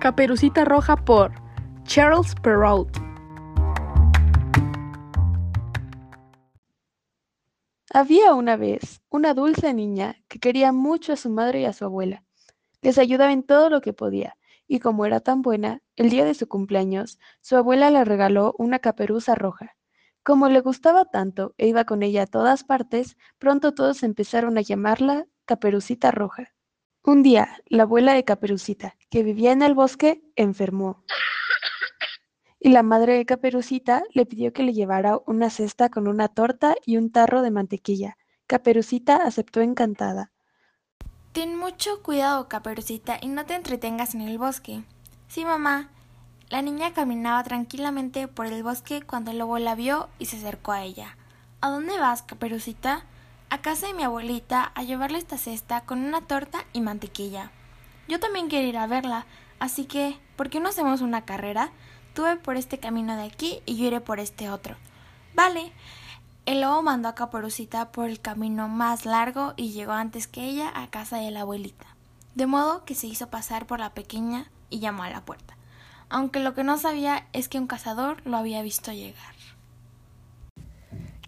Caperucita Roja por Charles Perrault. Había una vez una dulce niña que quería mucho a su madre y a su abuela. Les ayudaba en todo lo que podía, y como era tan buena, el día de su cumpleaños, su abuela le regaló una caperuza roja. Como le gustaba tanto e iba con ella a todas partes, pronto todos empezaron a llamarla Caperucita Roja. Un día, la abuela de Caperucita, que vivía en el bosque, enfermó. Y la madre de Caperucita le pidió que le llevara una cesta con una torta y un tarro de mantequilla. Caperucita aceptó encantada. Ten mucho cuidado, Caperucita, y no te entretengas en el bosque. Sí, mamá. La niña caminaba tranquilamente por el bosque cuando el lobo la vio y se acercó a ella. ¿A dónde vas, Caperucita? A casa de mi abuelita a llevarle esta cesta con una torta y mantequilla. Yo también quiero ir a verla, así que, ¿por qué no hacemos una carrera? Tú ve por este camino de aquí y yo iré por este otro. Vale. El lobo mandó a Caperucita por el camino más largo y llegó antes que ella a casa de la abuelita, de modo que se hizo pasar por la pequeña y llamó a la puerta, aunque lo que no sabía es que un cazador lo había visto llegar.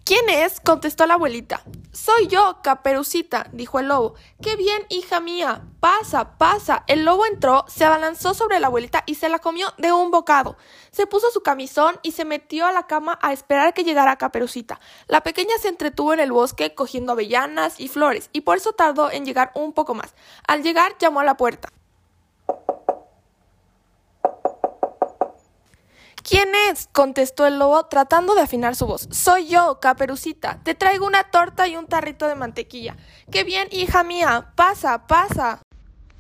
¿Quién es? contestó la abuelita. Soy yo, Caperucita, dijo el lobo. Qué bien, hija mía. Pasa, pasa. El lobo entró, se abalanzó sobre la abuelita y se la comió de un bocado. Se puso su camisón y se metió a la cama a esperar que llegara Caperucita. La pequeña se entretuvo en el bosque cogiendo avellanas y flores, y por eso tardó en llegar un poco más. Al llegar llamó a la puerta. ¿Quién es? contestó el lobo tratando de afinar su voz. Soy yo, Caperucita. Te traigo una torta y un tarrito de mantequilla. ¡Qué bien, hija mía! Pasa, pasa.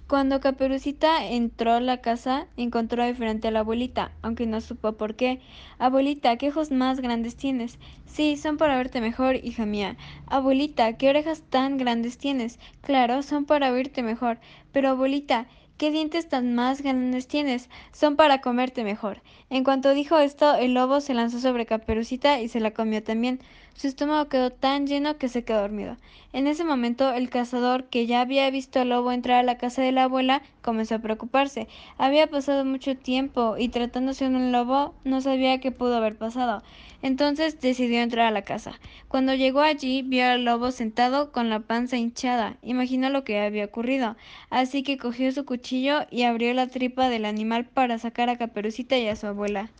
Cuando Caperucita entró a la casa, encontró diferente a la abuelita, aunque no supo por qué. Abuelita, ¿qué ojos más grandes tienes? Sí, son para verte mejor, hija mía. Abuelita, ¿qué orejas tan grandes tienes? Claro, son para verte mejor. Pero abuelita, ¿Qué dientes tan más grandes tienes? Son para comerte mejor. En cuanto dijo esto, el lobo se lanzó sobre Caperucita y se la comió también. Su estómago quedó tan lleno que se quedó dormido. En ese momento, el cazador, que ya había visto al lobo entrar a la casa de la abuela, comenzó a preocuparse. Había pasado mucho tiempo y tratándose de un lobo, no sabía qué pudo haber pasado. Entonces decidió entrar a la casa. Cuando llegó allí, vio al lobo sentado con la panza hinchada. Imaginó lo que había ocurrido. Así que cogió su y abrió la tripa del animal para sacar a Caperucita y a su abuela.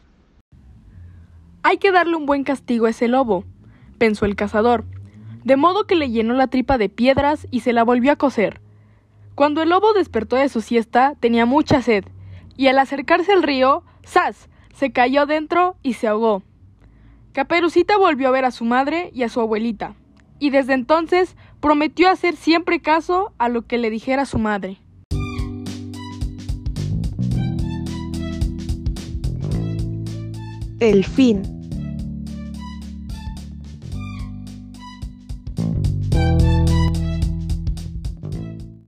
Hay que darle un buen castigo a ese lobo, pensó el cazador, de modo que le llenó la tripa de piedras y se la volvió a coser. Cuando el lobo despertó de su siesta, tenía mucha sed, y al acercarse al río, ¡zas! se cayó dentro y se ahogó. Caperucita volvió a ver a su madre y a su abuelita, y desde entonces prometió hacer siempre caso a lo que le dijera su madre. El fin.